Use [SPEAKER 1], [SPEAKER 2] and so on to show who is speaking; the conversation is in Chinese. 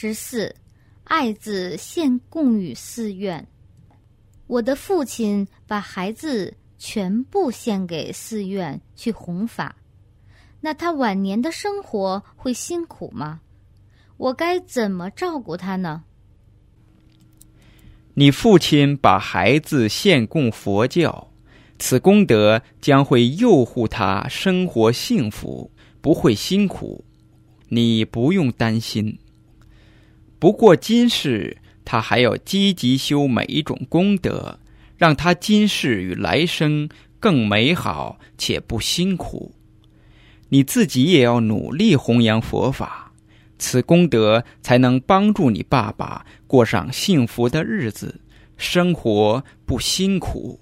[SPEAKER 1] 十四，爱子献供于寺院。我的父亲把孩子全部献给寺院去弘法，那他晚年的生活会辛苦吗？我该怎么照顾他呢？
[SPEAKER 2] 你父亲把孩子献供佛教，此功德将会佑护他生活幸福，不会辛苦，你不用担心。不过今世他还要积极修每一种功德，让他今世与来生更美好且不辛苦。你自己也要努力弘扬佛法。此功德才能帮助你爸爸过上幸福的日子，生活不辛苦。